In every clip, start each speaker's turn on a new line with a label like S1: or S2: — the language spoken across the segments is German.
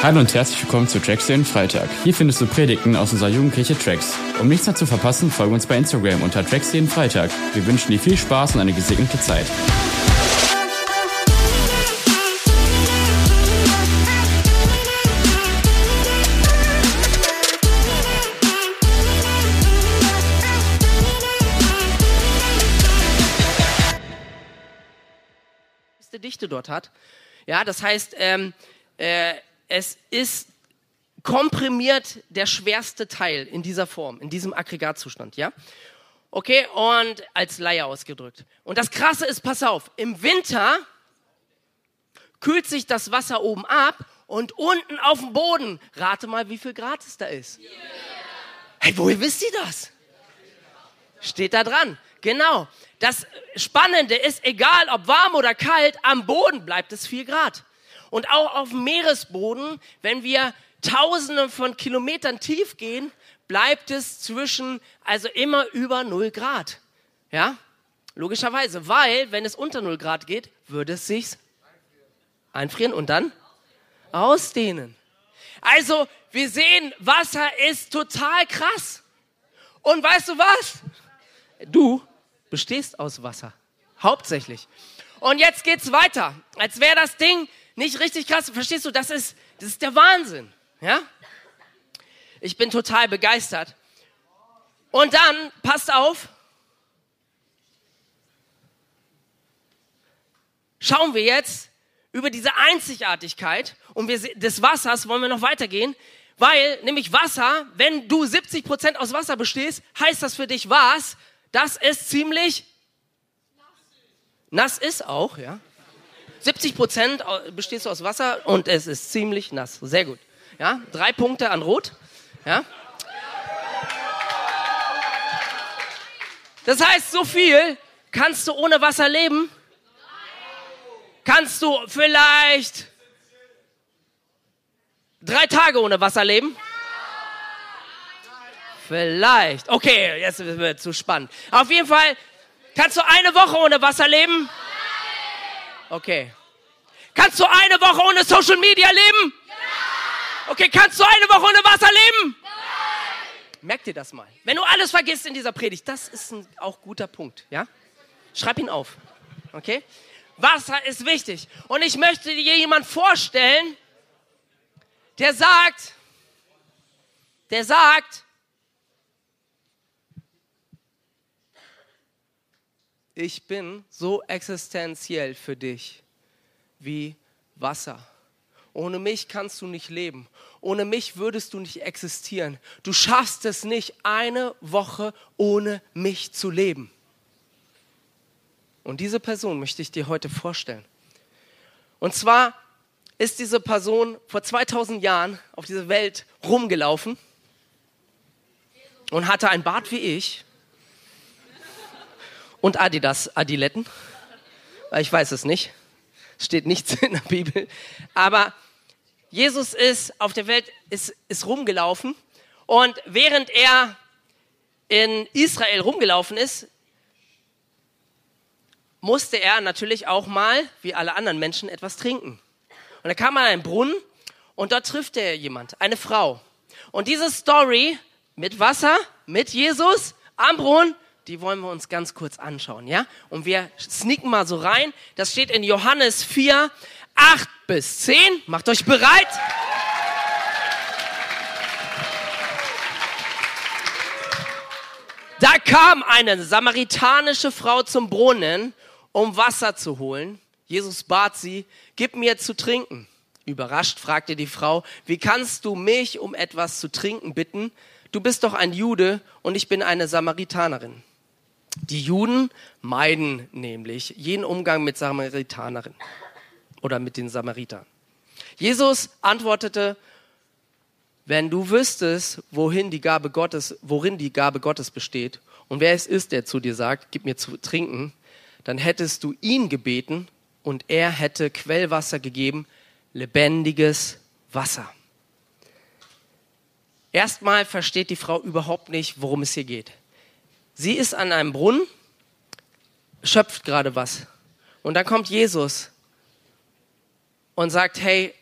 S1: Hallo und herzlich willkommen zu Tracks den Freitag. Hier findest du Predigten aus unserer Jugendkirche Tracks. Um nichts mehr zu verpassen, folge uns bei Instagram unter Tracks jeden Freitag. Wir wünschen dir viel Spaß und eine gesegnete Zeit.
S2: Dichte dort hat. Ja, das heißt, ähm, äh, es ist komprimiert der schwerste Teil in dieser Form, in diesem Aggregatzustand, ja? Okay, und als Laie ausgedrückt. Und das Krasse ist, pass auf, im Winter kühlt sich das Wasser oben ab und unten auf dem Boden, rate mal, wie viel Grad es da ist. Hey, woher wisst ihr das? Steht da dran. Genau. Das Spannende ist, egal ob warm oder kalt, am Boden bleibt es 4 Grad. Und auch auf dem Meeresboden, wenn wir Tausende von Kilometern tief gehen, bleibt es zwischen, also immer über 0 Grad. Ja? Logischerweise, weil, wenn es unter 0 Grad geht, würde es sich einfrieren und dann ausdehnen. Also, wir sehen, Wasser ist total krass. Und weißt du was? Du bestehst aus Wasser. Hauptsächlich. Und jetzt geht's weiter. Als wäre das Ding nicht richtig krass. Verstehst du? Das ist, das ist der Wahnsinn. Ja? Ich bin total begeistert. Und dann, passt auf, schauen wir jetzt über diese Einzigartigkeit und wir, des Wassers wollen wir noch weitergehen, weil nämlich Wasser, wenn du 70 Prozent aus Wasser bestehst, heißt das für dich was? dass es ziemlich nass ist auch, ja. 70 Prozent bestehst du aus Wasser und es ist ziemlich nass. Sehr gut. Ja, drei Punkte an Rot. Ja. Das heißt, so viel kannst du ohne Wasser leben? Kannst du vielleicht drei Tage ohne Wasser leben? Vielleicht. Okay, jetzt wird es zu spannend. Auf jeden Fall, kannst du eine Woche ohne Wasser leben? Okay. Kannst du eine Woche ohne Social Media leben? Okay, kannst du eine Woche ohne Wasser leben? Merk dir das mal. Wenn du alles vergisst in dieser Predigt, das ist ein auch guter Punkt, ja? Schreib ihn auf. Okay? Wasser ist wichtig. Und ich möchte dir jemand vorstellen, der sagt, der sagt, ich bin so existenziell für dich wie Wasser. Ohne mich kannst du nicht leben. Ohne mich würdest du nicht existieren. Du schaffst es nicht, eine Woche ohne mich zu leben. Und diese Person möchte ich dir heute vorstellen. Und zwar ist diese Person vor 2000 Jahren auf dieser Welt rumgelaufen und hatte ein Bart wie ich und Adidas Adiletten. Ich weiß es nicht. Steht nichts in der Bibel. Aber Jesus ist auf der Welt, ist, ist rumgelaufen. Und während er in Israel rumgelaufen ist, musste er natürlich auch mal, wie alle anderen Menschen, etwas trinken. Und er kam an einen Brunnen und dort trifft er jemand, eine Frau. Und diese Story mit Wasser, mit Jesus am Brunnen, die wollen wir uns ganz kurz anschauen, ja? Und wir sneaken mal so rein. Das steht in Johannes 4, 8 bis 10. Macht euch bereit. Da kam eine samaritanische Frau zum Brunnen, um Wasser zu holen. Jesus bat sie, gib mir zu trinken. Überrascht fragte die Frau, wie kannst du mich um etwas zu trinken bitten? Du bist doch ein Jude und ich bin eine Samaritanerin. Die Juden meiden nämlich jeden Umgang mit Samaritanerinnen oder mit den Samaritern. Jesus antwortete, wenn du wüsstest, wohin die Gabe Gottes, worin die Gabe Gottes besteht und wer es ist, der zu dir sagt, gib mir zu trinken, dann hättest du ihn gebeten und er hätte Quellwasser gegeben, lebendiges Wasser. Erstmal versteht die Frau überhaupt nicht, worum es hier geht. Sie ist an einem Brunnen, schöpft gerade was. Und dann kommt Jesus und sagt, hey,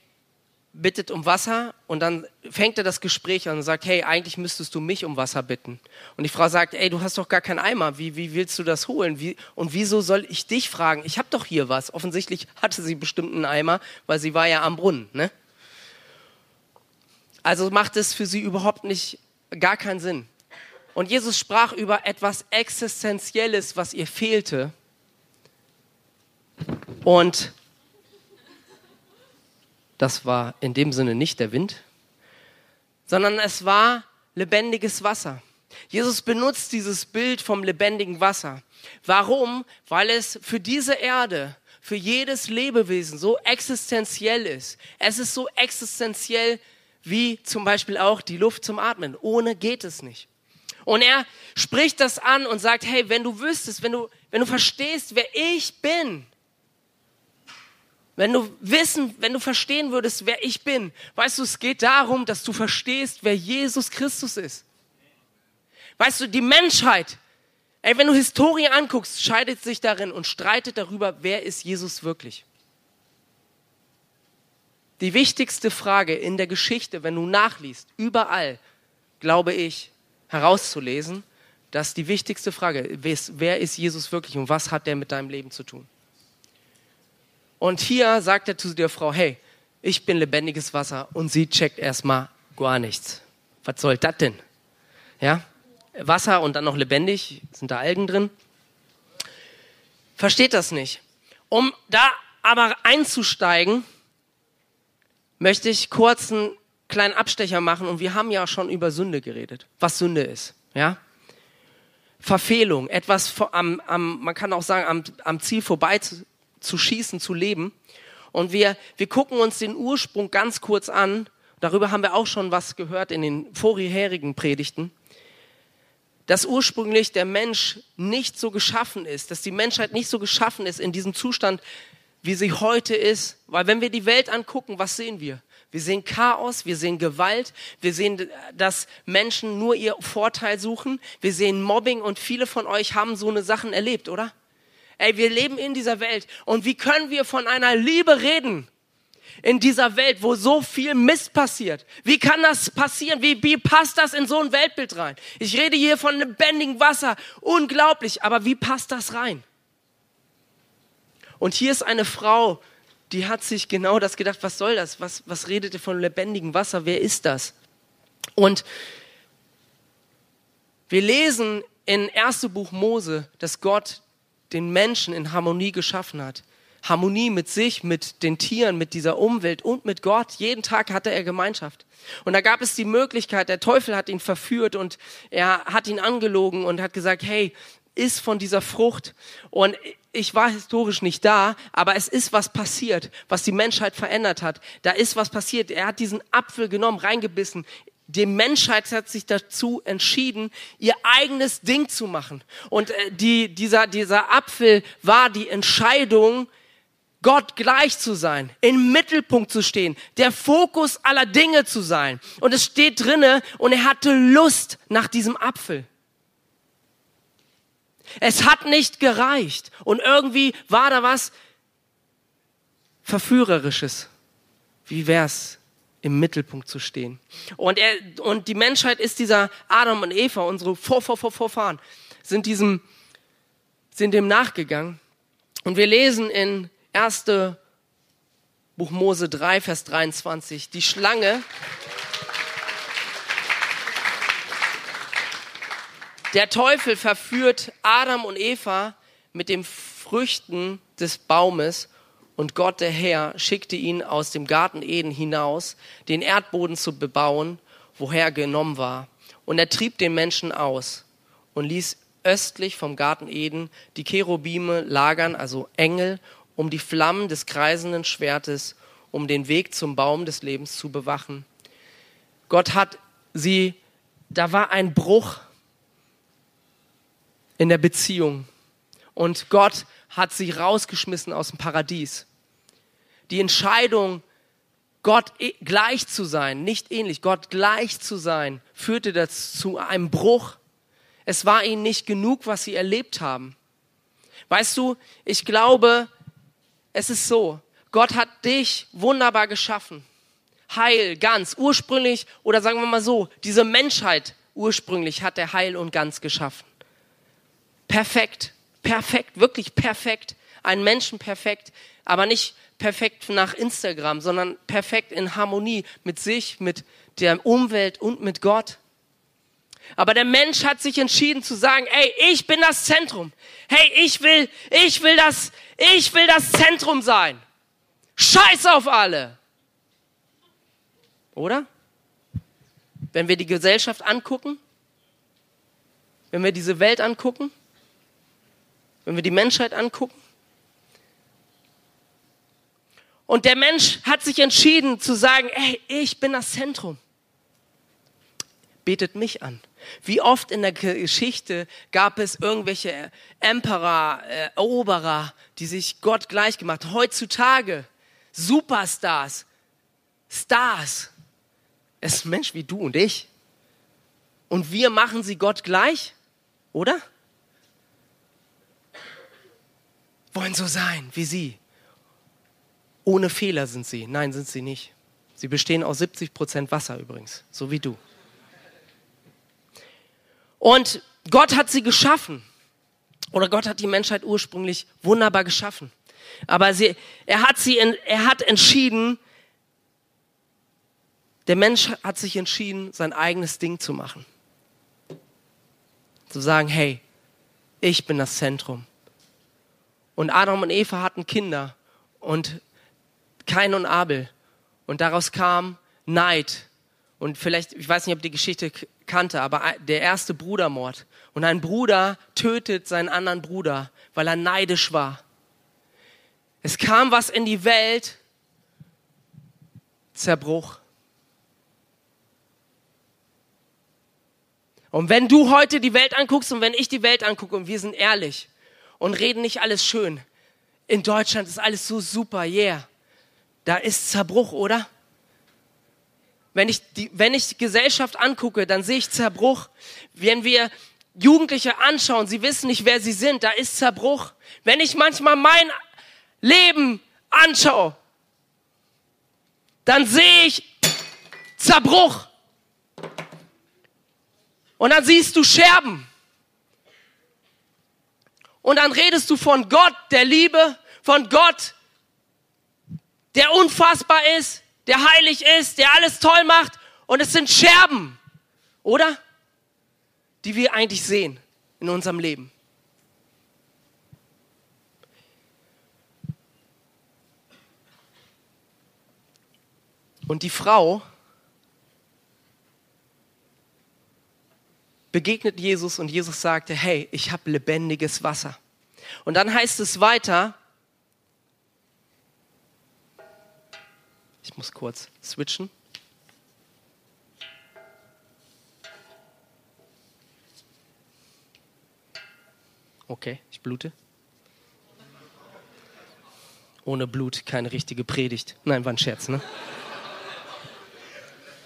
S2: bittet um Wasser und dann fängt er das Gespräch an und sagt, hey, eigentlich müsstest du mich um Wasser bitten. Und die Frau sagt, ey, du hast doch gar keinen Eimer, wie, wie willst du das holen? Wie, und wieso soll ich dich fragen? Ich habe doch hier was. Offensichtlich hatte sie bestimmt einen Eimer, weil sie war ja am Brunnen. Ne? Also macht es für sie überhaupt nicht, gar keinen Sinn. Und Jesus sprach über etwas Existenzielles, was ihr fehlte. Und das war in dem Sinne nicht der Wind, sondern es war lebendiges Wasser. Jesus benutzt dieses Bild vom lebendigen Wasser. Warum? Weil es für diese Erde, für jedes Lebewesen so existenziell ist. Es ist so existenziell wie zum Beispiel auch die Luft zum Atmen. Ohne geht es nicht. Und er spricht das an und sagt, hey, wenn du wüsstest, wenn du, wenn du verstehst, wer ich bin, wenn du wissen, wenn du verstehen würdest, wer ich bin, weißt du, es geht darum, dass du verstehst, wer Jesus Christus ist. Weißt du, die Menschheit, ey, wenn du Historie anguckst, scheidet sich darin und streitet darüber, wer ist Jesus wirklich. Die wichtigste Frage in der Geschichte, wenn du nachliest, überall, glaube ich, herauszulesen, dass die wichtigste Frage ist, wer ist Jesus wirklich und was hat der mit deinem Leben zu tun? Und hier sagt er zu der Frau, hey, ich bin lebendiges Wasser und sie checkt erstmal gar nichts. Was soll das denn? Ja? Wasser und dann noch lebendig, sind da Algen drin? Versteht das nicht. Um da aber einzusteigen, möchte ich kurz einen kleinen Abstecher machen und wir haben ja schon über Sünde geredet, was Sünde ist, ja? Verfehlung, etwas am, am man kann auch sagen, am, am Ziel vorbei zu schießen, zu leben. Und wir, wir gucken uns den Ursprung ganz kurz an. Darüber haben wir auch schon was gehört in den vorherigen Predigten. Dass ursprünglich der Mensch nicht so geschaffen ist, dass die Menschheit nicht so geschaffen ist in diesem Zustand, wie sie heute ist. Weil wenn wir die Welt angucken, was sehen wir? Wir sehen Chaos, wir sehen Gewalt, wir sehen, dass Menschen nur ihr Vorteil suchen, wir sehen Mobbing und viele von euch haben so eine Sachen erlebt, oder? Ey, wir leben in dieser Welt. Und wie können wir von einer Liebe reden? In dieser Welt, wo so viel Mist passiert. Wie kann das passieren? Wie, wie passt das in so ein Weltbild rein? Ich rede hier von lebendigem Wasser. Unglaublich. Aber wie passt das rein? Und hier ist eine Frau, die hat sich genau das gedacht. Was soll das? Was, was redet ihr von lebendigem Wasser? Wer ist das? Und wir lesen in 1. Buch Mose, dass Gott den Menschen in Harmonie geschaffen hat. Harmonie mit sich, mit den Tieren, mit dieser Umwelt und mit Gott. Jeden Tag hatte er Gemeinschaft. Und da gab es die Möglichkeit, der Teufel hat ihn verführt und er hat ihn angelogen und hat gesagt, hey, iss von dieser Frucht. Und ich war historisch nicht da, aber es ist was passiert, was die Menschheit verändert hat. Da ist was passiert. Er hat diesen Apfel genommen, reingebissen, die Menschheit hat sich dazu entschieden, ihr eigenes Ding zu machen. Und äh, die, dieser, dieser Apfel war die Entscheidung, Gott gleich zu sein, im Mittelpunkt zu stehen, der Fokus aller Dinge zu sein. Und es steht drinne, und er hatte Lust nach diesem Apfel. Es hat nicht gereicht. Und irgendwie war da was Verführerisches. Wie wär's, im Mittelpunkt zu stehen. Und, er, und die Menschheit ist dieser Adam und Eva, unsere Vor, Vor, Vor, Vorfahren, sind diesem, sind dem nachgegangen. Und wir lesen in 1. Buch Mose 3, Vers 23, die Schlange, der Teufel verführt Adam und Eva mit den Früchten des Baumes und Gott der Herr schickte ihn aus dem Garten Eden hinaus, den Erdboden zu bebauen, woher er genommen war. Und er trieb den Menschen aus und ließ östlich vom Garten Eden die Cherubime lagern, also Engel, um die Flammen des kreisenden Schwertes, um den Weg zum Baum des Lebens zu bewachen. Gott hat sie, da war ein Bruch in der Beziehung. Und Gott hat sie rausgeschmissen aus dem Paradies. Die Entscheidung, Gott e- gleich zu sein, nicht ähnlich, Gott gleich zu sein, führte dazu zu einem Bruch. Es war ihnen nicht genug, was sie erlebt haben. Weißt du, ich glaube, es ist so, Gott hat dich wunderbar geschaffen, heil, ganz, ursprünglich, oder sagen wir mal so, diese Menschheit ursprünglich hat er heil und ganz geschaffen. Perfekt, perfekt, wirklich perfekt. Einen Menschen perfekt, aber nicht perfekt nach Instagram, sondern perfekt in Harmonie mit sich, mit der Umwelt und mit Gott. Aber der Mensch hat sich entschieden zu sagen, ey, ich bin das Zentrum. Hey, ich will, ich will das, ich will das Zentrum sein. Scheiß auf alle. Oder? Wenn wir die Gesellschaft angucken, wenn wir diese Welt angucken, wenn wir die Menschheit angucken. Und der Mensch hat sich entschieden zu sagen, ey, ich bin das Zentrum. Betet mich an. Wie oft in der Geschichte gab es irgendwelche Emperor, äh, Eroberer, die sich Gott gleich gemacht haben. Heutzutage Superstars, Stars. Es ist ein Mensch wie du und ich. Und wir machen sie Gott gleich, oder? Wollen so sein wie sie. Ohne Fehler sind sie. Nein, sind sie nicht. Sie bestehen aus 70 Prozent Wasser übrigens, so wie du. Und Gott hat sie geschaffen. Oder Gott hat die Menschheit ursprünglich wunderbar geschaffen. Aber sie, er hat sie, er hat entschieden, der Mensch hat sich entschieden, sein eigenes Ding zu machen. Zu sagen, hey, ich bin das Zentrum. Und Adam und Eva hatten Kinder und Kain und Abel. Und daraus kam Neid. Und vielleicht, ich weiß nicht, ob die Geschichte kannte, aber der erste Brudermord. Und ein Bruder tötet seinen anderen Bruder, weil er neidisch war. Es kam was in die Welt, Zerbruch. Und wenn du heute die Welt anguckst und wenn ich die Welt angucke und wir sind ehrlich und reden nicht alles schön, in Deutschland ist alles so super, yeah. Da ist Zerbruch, oder? Wenn ich die, wenn ich die Gesellschaft angucke, dann sehe ich Zerbruch. Wenn wir Jugendliche anschauen, sie wissen nicht, wer sie sind, da ist Zerbruch. Wenn ich manchmal mein Leben anschaue, dann sehe ich Zerbruch. Und dann siehst du Scherben. Und dann redest du von Gott, der Liebe, von Gott, der unfassbar ist, der heilig ist, der alles toll macht. Und es sind Scherben, oder? Die wir eigentlich sehen in unserem Leben. Und die Frau begegnet Jesus und Jesus sagte, hey, ich habe lebendiges Wasser. Und dann heißt es weiter, ich muss kurz switchen. Okay, ich blute. Ohne Blut keine richtige Predigt. Nein, war ein Scherz, ne?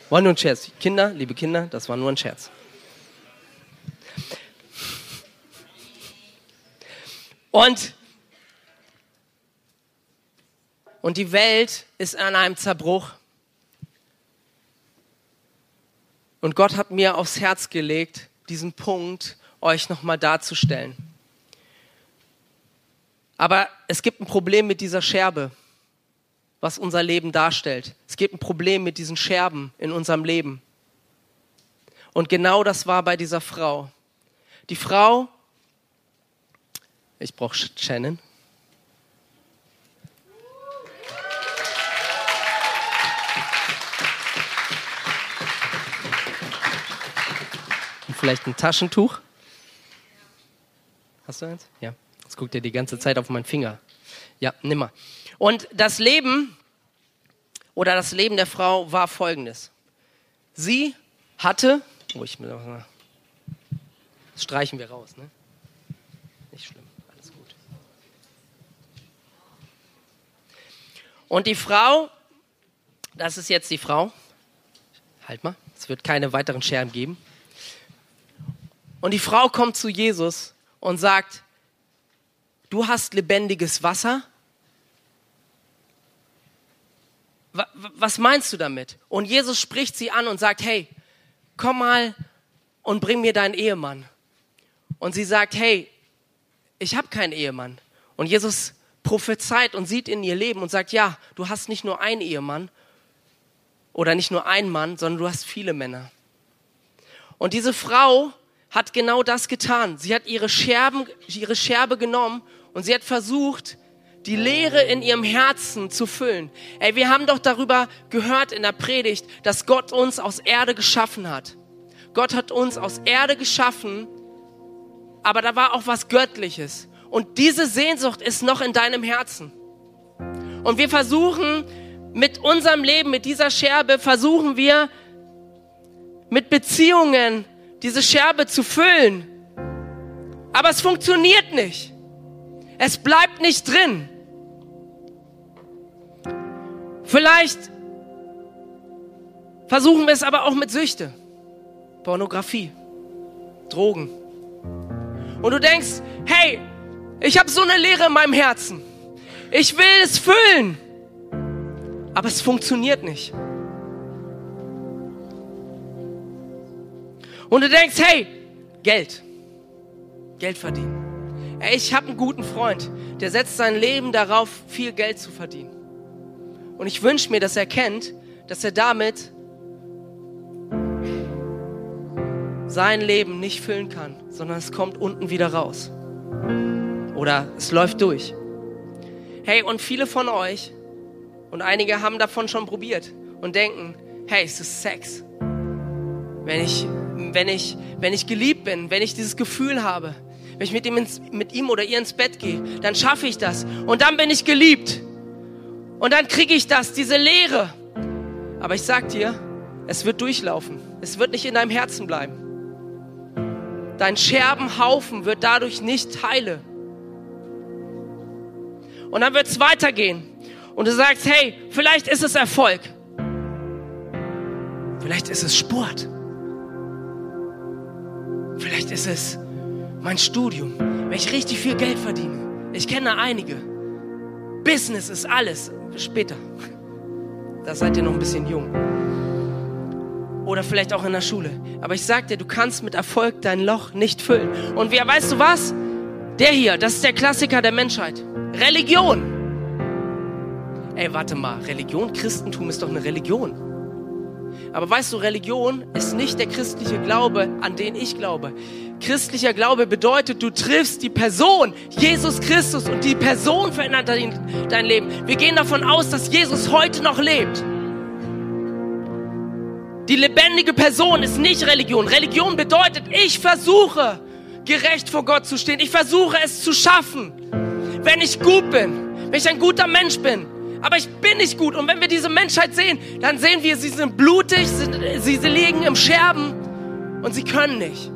S2: War nur ein Scherz. Kinder, liebe Kinder, das war nur ein Scherz. Und, und die Welt ist an einem Zerbruch. Und Gott hat mir aufs Herz gelegt, diesen Punkt euch nochmal darzustellen. Aber es gibt ein Problem mit dieser Scherbe was unser Leben darstellt. Es gibt ein Problem mit diesen Scherben in unserem Leben. Und genau das war bei dieser Frau. Die Frau, ich brauche Shannon. Und vielleicht ein Taschentuch. Hast du eins? Ja. Jetzt guckt ihr die ganze Zeit auf meinen Finger. Ja, nimm mal. Und das Leben oder das Leben der Frau war folgendes. Sie hatte, oh, ich das streichen wir raus, ne? Nicht schlimm, alles gut. Und die Frau, das ist jetzt die Frau, halt mal, es wird keine weiteren Scherben geben. Und die Frau kommt zu Jesus und sagt, du hast lebendiges Wasser was meinst du damit? Und Jesus spricht sie an und sagt, hey, komm mal und bring mir deinen Ehemann. Und sie sagt, hey, ich habe keinen Ehemann. Und Jesus prophezeit und sieht in ihr Leben und sagt, ja, du hast nicht nur einen Ehemann oder nicht nur einen Mann, sondern du hast viele Männer. Und diese Frau hat genau das getan. Sie hat ihre, Scherben, ihre Scherbe genommen und sie hat versucht, die Leere in ihrem Herzen zu füllen. Ey, wir haben doch darüber gehört in der Predigt, dass Gott uns aus Erde geschaffen hat. Gott hat uns aus Erde geschaffen, aber da war auch was Göttliches. Und diese Sehnsucht ist noch in deinem Herzen. Und wir versuchen mit unserem Leben, mit dieser Scherbe, versuchen wir mit Beziehungen diese Scherbe zu füllen. Aber es funktioniert nicht. Es bleibt nicht drin. Vielleicht versuchen wir es aber auch mit Süchte, Pornografie, Drogen. Und du denkst, hey, ich habe so eine Leere in meinem Herzen. Ich will es füllen. Aber es funktioniert nicht. Und du denkst, hey, Geld. Geld verdienen. Ey, ich habe einen guten Freund, der setzt sein Leben darauf, viel Geld zu verdienen. Und ich wünsche mir, dass er kennt, dass er damit sein Leben nicht füllen kann, sondern es kommt unten wieder raus. Oder es läuft durch. Hey, und viele von euch und einige haben davon schon probiert und denken, hey, es ist Sex. Wenn ich, wenn ich, wenn ich geliebt bin, wenn ich dieses Gefühl habe, wenn ich mit ihm, ins, mit ihm oder ihr ins Bett gehe, dann schaffe ich das. Und dann bin ich geliebt. Und dann kriege ich das, diese Leere. Aber ich sag dir, es wird durchlaufen. Es wird nicht in deinem Herzen bleiben. Dein Scherbenhaufen wird dadurch nicht heile. Und dann wird es weitergehen. Und du sagst, hey, vielleicht ist es Erfolg. Vielleicht ist es Sport. Vielleicht ist es mein Studium, wenn ich richtig viel Geld verdiene. Ich kenne einige. Business ist alles. Später. Da seid ihr noch ein bisschen jung. Oder vielleicht auch in der Schule. Aber ich sag dir, du kannst mit Erfolg dein Loch nicht füllen. Und wer, weißt du was? Der hier, das ist der Klassiker der Menschheit. Religion. Ey, warte mal. Religion, Christentum ist doch eine Religion. Aber weißt du, Religion ist nicht der christliche Glaube, an den ich glaube. Christlicher Glaube bedeutet, du triffst die Person, Jesus Christus, und die Person verändert dein, Leben. Wir gehen davon aus, dass Jesus heute noch lebt. Die lebendige Person ist nicht Religion. Religion bedeutet, ich versuche, gerecht vor Gott zu stehen. Ich versuche es zu schaffen. Wenn ich gut bin, wenn ich ein guter Mensch bin, aber ich bin nicht gut. Und wenn wir diese Menschheit sehen, dann sehen wir, sie sind blutig, sie, sie liegen im Scherben und sie können nicht.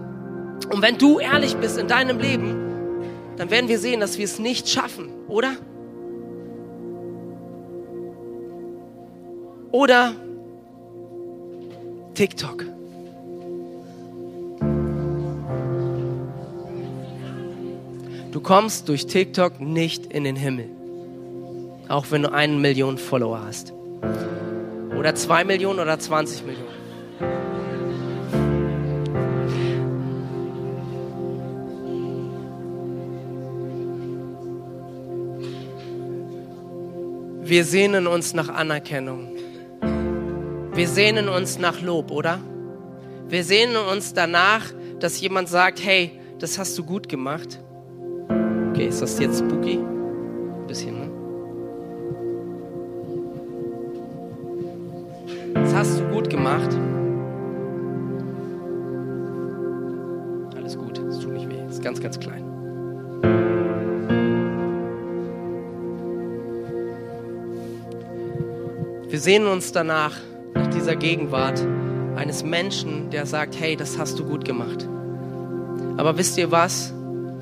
S2: Und wenn du ehrlich bist in deinem Leben, dann werden wir sehen, dass wir es nicht schaffen, oder? Oder TikTok. Du kommst durch TikTok nicht in den Himmel. Auch wenn du eine Million Follower hast. Oder zwei Millionen oder 20 Millionen. Wir sehnen uns nach Anerkennung. Wir sehnen uns nach Lob, oder? Wir sehnen uns danach, dass jemand sagt, hey, das hast du gut gemacht. Okay, ist das jetzt spooky? Ein bisschen, ne? Das hast du gut gemacht. Alles gut, es tut nicht weh, es ist ganz, ganz klein. Wir sehen uns danach, nach dieser Gegenwart eines Menschen, der sagt, hey, das hast du gut gemacht. Aber wisst ihr was?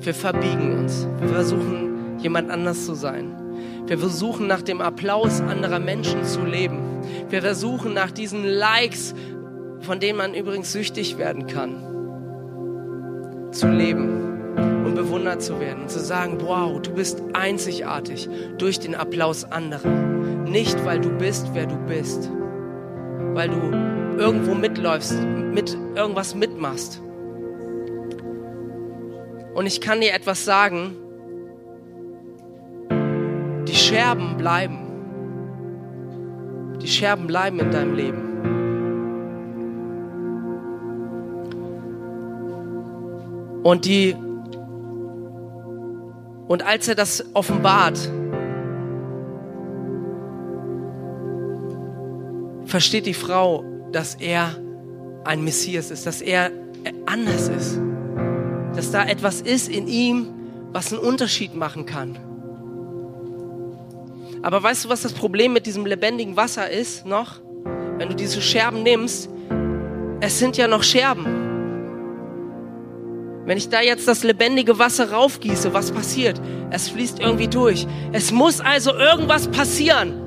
S2: Wir verbiegen uns. Wir versuchen, jemand anders zu sein. Wir versuchen, nach dem Applaus anderer Menschen zu leben. Wir versuchen, nach diesen Likes, von denen man übrigens süchtig werden kann, zu leben. Und bewundert zu werden und zu sagen, wow, du bist einzigartig durch den Applaus anderer. Nicht, weil du bist, wer du bist, weil du irgendwo mitläufst, mit irgendwas mitmachst. Und ich kann dir etwas sagen, die Scherben bleiben. Die Scherben bleiben in deinem Leben. Und die und als er das offenbart, versteht die Frau, dass er ein Messias ist, dass er anders ist, dass da etwas ist in ihm, was einen Unterschied machen kann. Aber weißt du, was das Problem mit diesem lebendigen Wasser ist noch? Wenn du diese Scherben nimmst, es sind ja noch Scherben. Wenn ich da jetzt das lebendige Wasser raufgieße, was passiert? Es fließt irgendwie durch. Es muss also irgendwas passieren.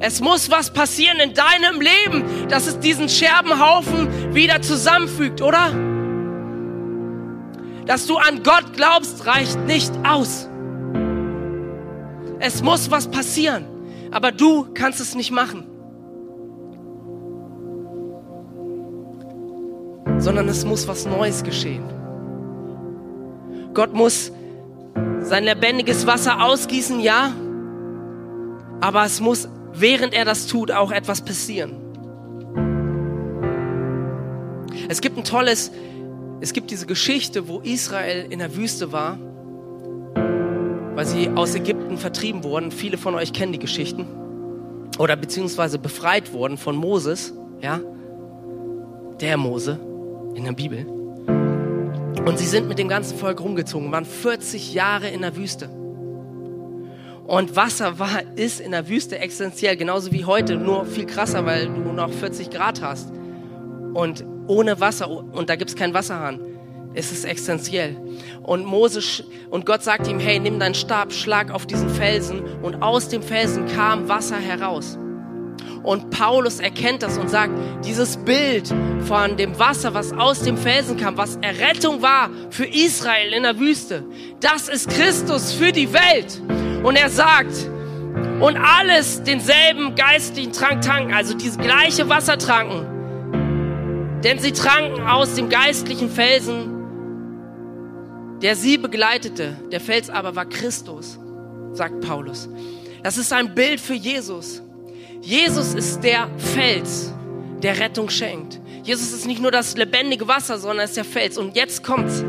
S2: Es muss was passieren in deinem Leben, dass es diesen Scherbenhaufen wieder zusammenfügt, oder? Dass du an Gott glaubst, reicht nicht aus. Es muss was passieren, aber du kannst es nicht machen. Sondern es muss was Neues geschehen. Gott muss sein lebendiges Wasser ausgießen, ja, aber es muss, während er das tut, auch etwas passieren. Es gibt ein tolles, es gibt diese Geschichte, wo Israel in der Wüste war, weil sie aus Ägypten vertrieben wurden. Viele von euch kennen die Geschichten. Oder beziehungsweise befreit wurden von Moses, ja, der Mose in der Bibel. Und sie sind mit dem ganzen Volk rumgezogen, waren 40 Jahre in der Wüste. Und Wasser war, ist in der Wüste essentiell, genauso wie heute, nur viel krasser, weil du noch 40 Grad hast. Und ohne Wasser, und da gibt es keinen Wasserhahn, ist es essentiell. Und Moses, und Gott sagte ihm, hey, nimm deinen Stab, schlag auf diesen Felsen. Und aus dem Felsen kam Wasser heraus. Und Paulus erkennt das und sagt, dieses Bild von dem Wasser, was aus dem Felsen kam, was Errettung war für Israel in der Wüste, das ist Christus für die Welt. Und er sagt, und alles denselben geistlichen Trank tanken, also dieses gleiche Wasser tranken. Denn sie tranken aus dem geistlichen Felsen, der sie begleitete. Der Fels aber war Christus, sagt Paulus. Das ist ein Bild für Jesus. Jesus ist der Fels, der Rettung schenkt. Jesus ist nicht nur das lebendige Wasser, sondern ist der Fels. Und jetzt kommt's.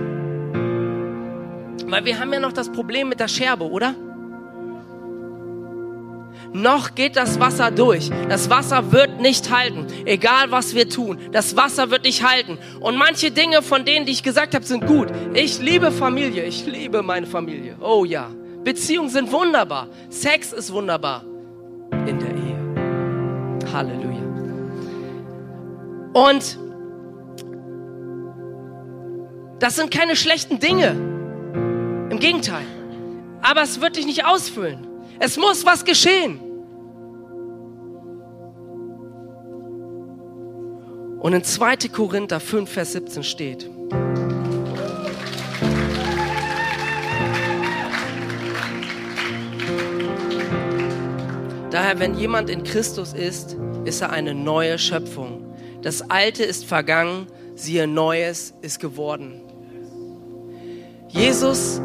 S2: Weil wir haben ja noch das Problem mit der Scherbe, oder? Noch geht das Wasser durch. Das Wasser wird nicht halten, egal was wir tun. Das Wasser wird nicht halten. Und manche Dinge von denen, die ich gesagt habe, sind gut. Ich liebe Familie, ich liebe meine Familie. Oh ja. Beziehungen sind wunderbar. Sex ist wunderbar in der Ehe. Halleluja. Und das sind keine schlechten Dinge. Im Gegenteil. Aber es wird dich nicht ausfüllen. Es muss was geschehen. Und in 2. Korinther 5, Vers 17 steht, Daher, wenn jemand in Christus ist, ist er eine neue Schöpfung. Das Alte ist vergangen, siehe Neues ist geworden. Jesus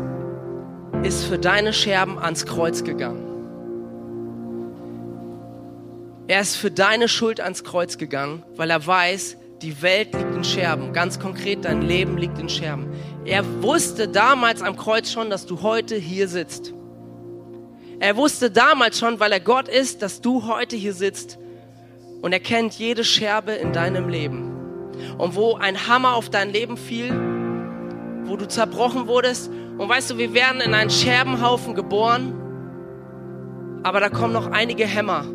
S2: ist für deine Scherben ans Kreuz gegangen. Er ist für deine Schuld ans Kreuz gegangen, weil er weiß, die Welt liegt in Scherben. Ganz konkret, dein Leben liegt in Scherben. Er wusste damals am Kreuz schon, dass du heute hier sitzt. Er wusste damals schon, weil er Gott ist, dass du heute hier sitzt. Und er kennt jede Scherbe in deinem Leben. Und wo ein Hammer auf dein Leben fiel, wo du zerbrochen wurdest. Und weißt du, wir werden in einen Scherbenhaufen geboren. Aber da kommen noch einige Hämmer.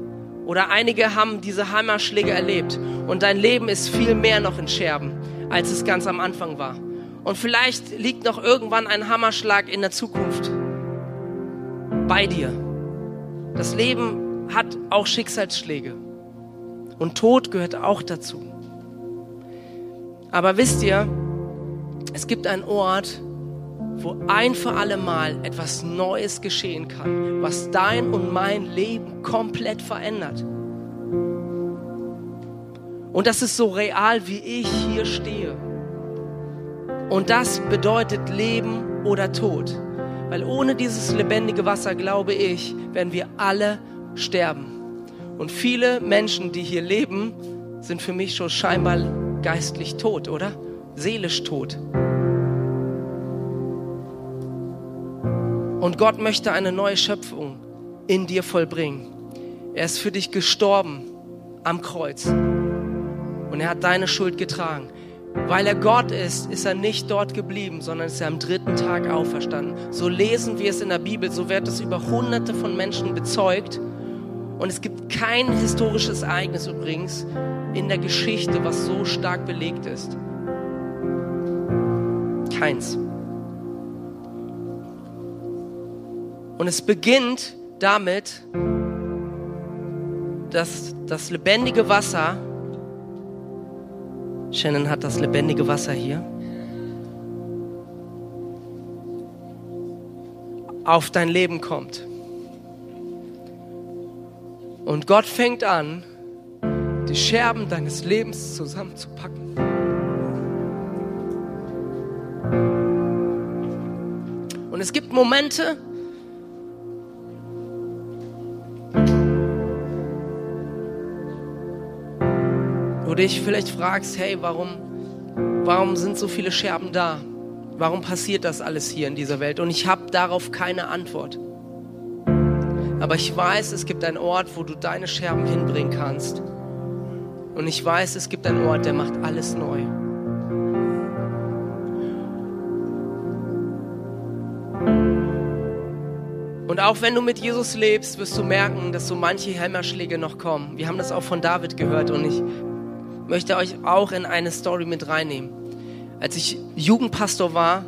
S2: Oder einige haben diese Hammerschläge erlebt. Und dein Leben ist viel mehr noch in Scherben, als es ganz am Anfang war. Und vielleicht liegt noch irgendwann ein Hammerschlag in der Zukunft bei dir. Das Leben hat auch Schicksalsschläge. Und Tod gehört auch dazu. Aber wisst ihr, es gibt einen Ort, wo ein für alle Mal etwas Neues geschehen kann, was dein und mein Leben komplett verändert. Und das ist so real, wie ich hier stehe. Und das bedeutet Leben oder Tod. Weil ohne dieses lebendige Wasser, glaube ich, werden wir alle sterben. Und viele Menschen, die hier leben, sind für mich schon scheinbar geistlich tot, oder? Seelisch tot. Und Gott möchte eine neue Schöpfung in dir vollbringen. Er ist für dich gestorben am Kreuz. Und er hat deine Schuld getragen. Weil er Gott ist, ist er nicht dort geblieben, sondern ist er am dritten Tag auferstanden. So lesen wir es in der Bibel, so wird es über hunderte von Menschen bezeugt. Und es gibt kein historisches Ereignis übrigens in der Geschichte, was so stark belegt ist. Keins. Und es beginnt damit, dass das lebendige Wasser Shannon hat das lebendige Wasser hier. Auf dein Leben kommt. Und Gott fängt an, die Scherben deines Lebens zusammenzupacken. Und es gibt Momente, dich vielleicht fragst, hey, warum, warum sind so viele Scherben da? Warum passiert das alles hier in dieser Welt? Und ich habe darauf keine Antwort. Aber ich weiß, es gibt einen Ort, wo du deine Scherben hinbringen kannst. Und ich weiß, es gibt einen Ort, der macht alles neu. Und auch wenn du mit Jesus lebst, wirst du merken, dass so manche Hämmerschläge noch kommen. Wir haben das auch von David gehört und ich möchte euch auch in eine Story mit reinnehmen. Als ich Jugendpastor war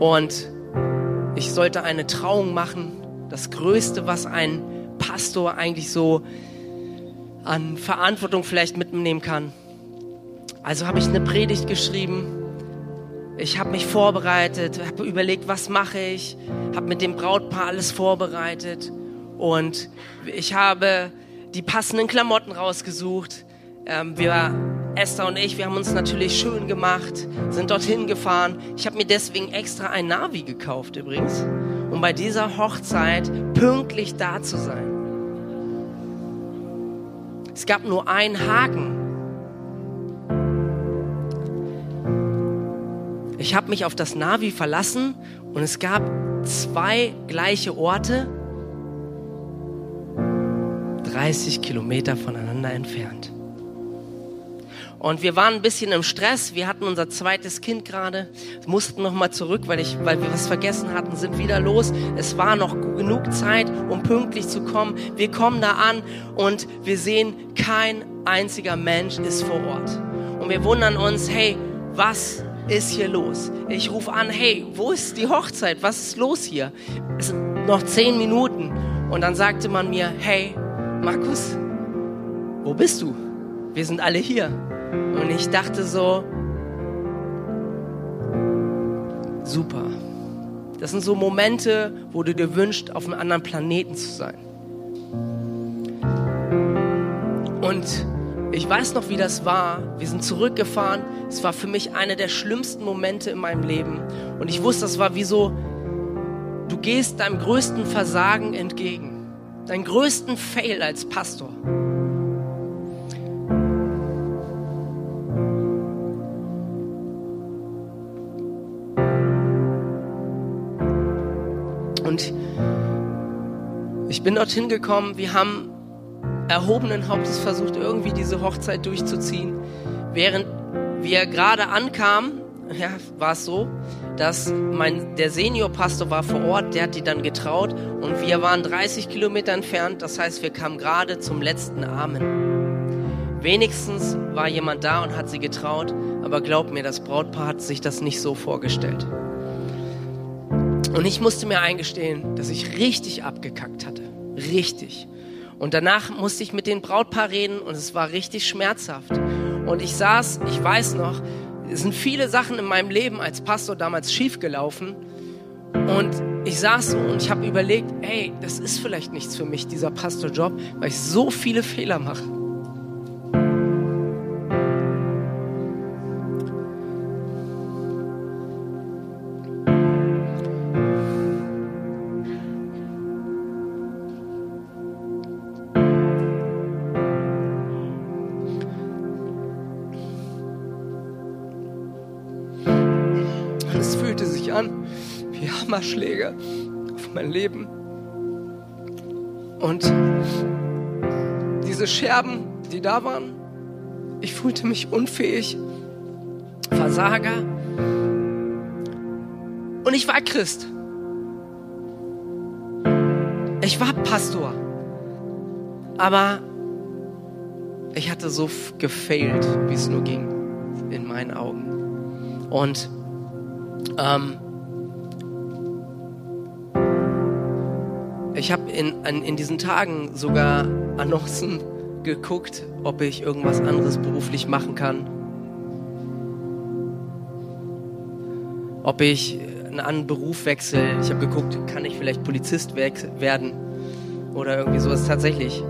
S2: und ich sollte eine Trauung machen, das Größte, was ein Pastor eigentlich so an Verantwortung vielleicht mitnehmen kann. Also habe ich eine Predigt geschrieben. Ich habe mich vorbereitet, habe überlegt, was mache ich, habe mit dem Brautpaar alles vorbereitet und ich habe die passenden Klamotten rausgesucht. Ähm, wir, Esther und ich, wir haben uns natürlich schön gemacht, sind dorthin gefahren. Ich habe mir deswegen extra ein Navi gekauft übrigens, um bei dieser Hochzeit pünktlich da zu sein. Es gab nur einen Haken. Ich habe mich auf das Navi verlassen und es gab zwei gleiche Orte, 30 Kilometer voneinander entfernt. Und wir waren ein bisschen im Stress. Wir hatten unser zweites Kind gerade, mussten noch mal zurück, weil, ich, weil wir was vergessen hatten, sind wieder los. Es war noch genug Zeit, um pünktlich zu kommen. Wir kommen da an und wir sehen, kein einziger Mensch ist vor Ort. Und wir wundern uns, hey, was ist hier los? Ich rufe an, hey, wo ist die Hochzeit? Was ist los hier? Es sind noch zehn Minuten. Und dann sagte man mir, hey, Markus, wo bist du? Wir sind alle hier. Und ich dachte so, super. Das sind so Momente, wo du dir wünschst, auf einem anderen Planeten zu sein. Und ich weiß noch, wie das war. Wir sind zurückgefahren. Es war für mich einer der schlimmsten Momente in meinem Leben. Und ich wusste, das war wie so, du gehst deinem größten Versagen entgegen deinen größten Fail als Pastor? Und ich bin dorthin gekommen, wir haben erhobenen Hauptes versucht, irgendwie diese Hochzeit durchzuziehen. Während wir gerade ankamen, ja, war es so, dass mein, der Seniorpastor war vor Ort, der hat die dann getraut und wir waren 30 Kilometer entfernt, das heißt, wir kamen gerade zum letzten Amen. Wenigstens war jemand da und hat sie getraut, aber glaub mir, das Brautpaar hat sich das nicht so vorgestellt. Und ich musste mir eingestehen, dass ich richtig abgekackt hatte. Richtig. Und danach musste ich mit dem Brautpaar reden und es war richtig schmerzhaft. Und ich saß, ich weiß noch, es sind viele Sachen in meinem Leben als Pastor damals schiefgelaufen. Und ich saß so und ich habe überlegt, ey, das ist vielleicht nichts für mich, dieser Pastorjob, weil ich so viele Fehler mache. Hammerschläge auf mein Leben. Und diese Scherben, die da waren, ich fühlte mich unfähig, Versager. Und ich war Christ. Ich war Pastor. Aber ich hatte so gefailt, wie es nur ging, in meinen Augen. Und ähm, Ich habe in, in diesen Tagen sogar Annoncen geguckt, ob ich irgendwas anderes beruflich machen kann. Ob ich einen anderen Beruf wechsle. Ich habe geguckt, kann ich vielleicht Polizist werden oder irgendwie sowas tatsächlich.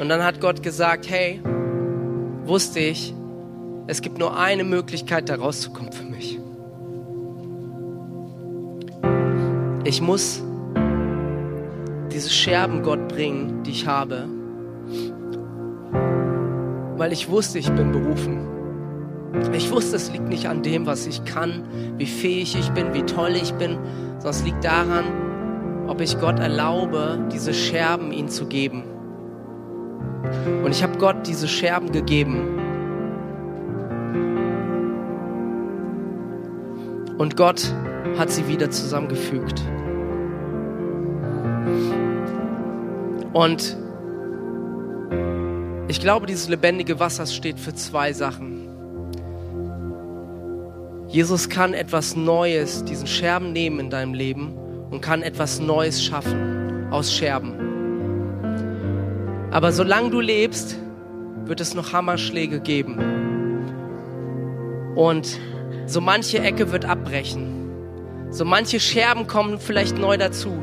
S2: Und dann hat Gott gesagt, hey, wusste ich, es gibt nur eine Möglichkeit, da rauszukommen für mich. Ich muss diese Scherben Gott bringen, die ich habe. Weil ich wusste, ich bin berufen. Ich wusste, es liegt nicht an dem, was ich kann, wie fähig ich bin, wie toll ich bin, sondern es liegt daran, ob ich Gott erlaube, diese Scherben ihm zu geben. Und ich habe Gott diese Scherben gegeben. Und Gott hat sie wieder zusammengefügt. Und ich glaube, dieses lebendige Wasser steht für zwei Sachen. Jesus kann etwas Neues, diesen Scherben nehmen in deinem Leben und kann etwas Neues schaffen aus Scherben. Aber solange du lebst, wird es noch Hammerschläge geben. Und so manche Ecke wird abbrechen. So manche Scherben kommen vielleicht neu dazu.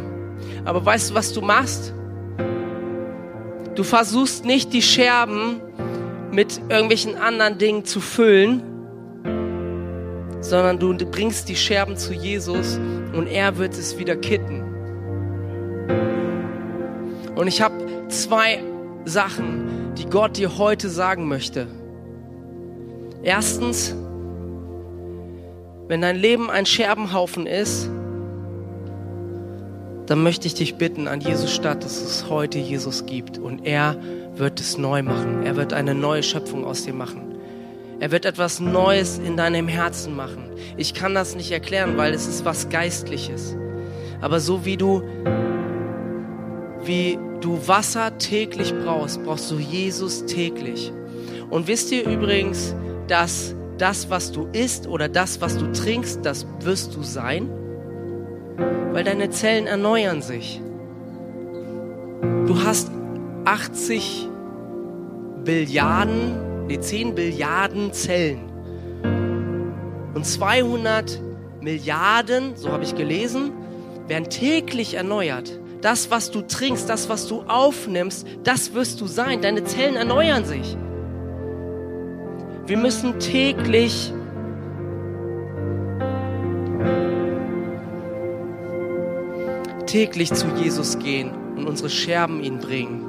S2: Aber weißt du, was du machst? Du versuchst nicht die Scherben mit irgendwelchen anderen Dingen zu füllen, sondern du bringst die Scherben zu Jesus und er wird es wieder kitten. Und ich habe zwei Sachen, die Gott dir heute sagen möchte. Erstens, wenn dein Leben ein Scherbenhaufen ist, dann möchte ich dich bitten an Jesus Stadt, dass es heute Jesus gibt und er wird es neu machen. Er wird eine neue Schöpfung aus dir machen. Er wird etwas Neues in deinem Herzen machen. Ich kann das nicht erklären, weil es ist was Geistliches. Aber so wie du, wie du Wasser täglich brauchst, brauchst du Jesus täglich. Und wisst ihr übrigens, dass das, was du isst oder das, was du trinkst, das wirst du sein? weil deine Zellen erneuern sich. Du hast 80 Billiarden, nee, 10 Billiarden Zellen. Und 200 Milliarden, so habe ich gelesen, werden täglich erneuert. Das, was du trinkst, das, was du aufnimmst, das wirst du sein. Deine Zellen erneuern sich. Wir müssen täglich täglich zu Jesus gehen und unsere Scherben ihn bringen,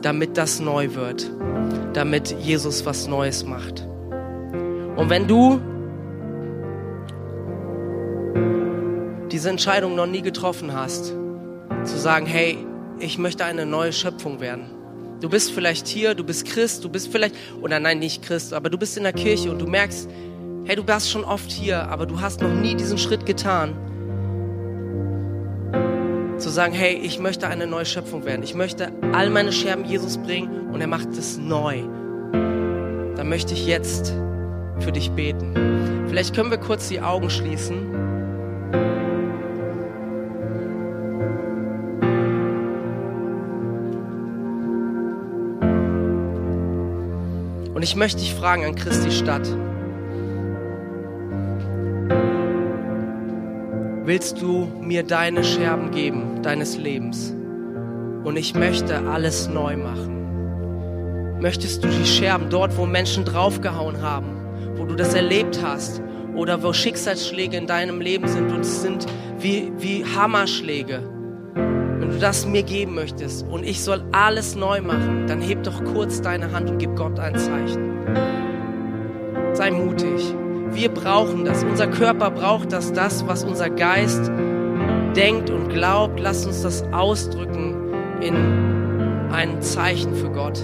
S2: damit das neu wird, damit Jesus was Neues macht. Und wenn du diese Entscheidung noch nie getroffen hast, zu sagen, hey, ich möchte eine neue Schöpfung werden. Du bist vielleicht hier, du bist Christ, du bist vielleicht, oder nein, nicht Christ, aber du bist in der Kirche und du merkst, hey, du warst schon oft hier, aber du hast noch nie diesen Schritt getan zu sagen, hey, ich möchte eine neue Schöpfung werden. Ich möchte all meine Scherben Jesus bringen und er macht es neu. Dann möchte ich jetzt für dich beten. Vielleicht können wir kurz die Augen schließen. ich möchte dich fragen an Christi Stadt. Willst du mir deine Scherben geben, deines Lebens? Und ich möchte alles neu machen. Möchtest du die Scherben dort, wo Menschen draufgehauen haben, wo du das erlebt hast oder wo Schicksalsschläge in deinem Leben sind und es sind wie, wie Hammerschläge? Du das mir geben möchtest und ich soll alles neu machen, dann heb doch kurz deine Hand und gib Gott ein Zeichen. Sei mutig. Wir brauchen das. Unser Körper braucht das, das, was unser Geist denkt und glaubt. Lass uns das ausdrücken in ein Zeichen für Gott.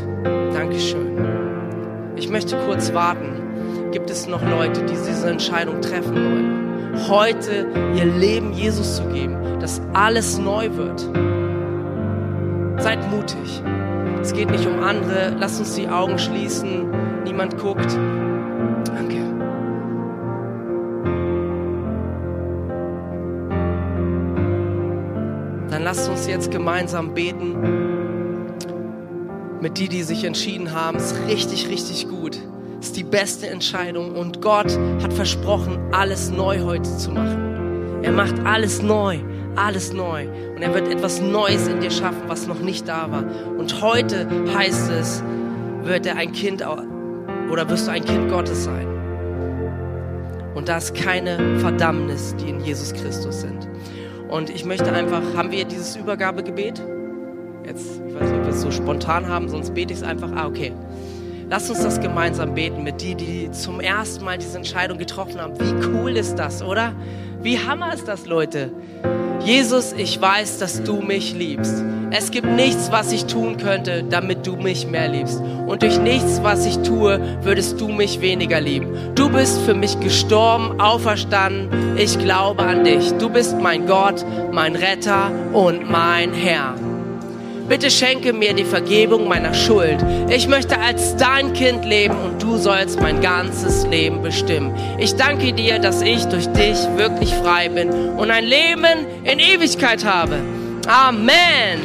S2: Dankeschön. Ich möchte kurz warten. Gibt es noch Leute, die diese Entscheidung treffen wollen? Heute ihr Leben Jesus zu geben, dass alles neu wird. Seid mutig. Es geht nicht um andere. Lasst uns die Augen schließen. Niemand guckt. Danke. Dann lasst uns jetzt gemeinsam beten. Mit die, die sich entschieden haben, ist richtig, richtig gut. Ist die beste Entscheidung und Gott hat versprochen, alles neu heute zu machen. Er macht alles neu, alles neu. Und er wird etwas Neues in dir schaffen, was noch nicht da war. Und heute heißt es, wird er ein Kind oder wirst du ein Kind Gottes sein. Und da ist keine Verdammnis, die in Jesus Christus sind. Und ich möchte einfach, haben wir dieses Übergabegebet? Jetzt, ich weiß nicht, ob wir es so spontan haben, sonst bete ich es einfach. Ah, okay. Lass uns das gemeinsam beten mit die, die zum ersten Mal diese Entscheidung getroffen haben. Wie cool ist das, oder? Wie hammer ist das, Leute? Jesus, ich weiß, dass du mich liebst. Es gibt nichts, was ich tun könnte, damit du mich mehr liebst. Und durch nichts, was ich tue, würdest du mich weniger lieben. Du bist für mich gestorben, auferstanden. Ich glaube an dich. Du bist mein Gott, mein Retter und mein Herr. Bitte schenke mir die Vergebung meiner Schuld. Ich möchte als dein Kind leben und du sollst mein ganzes Leben bestimmen. Ich danke dir, dass ich durch dich wirklich frei bin und ein Leben in Ewigkeit habe. Amen.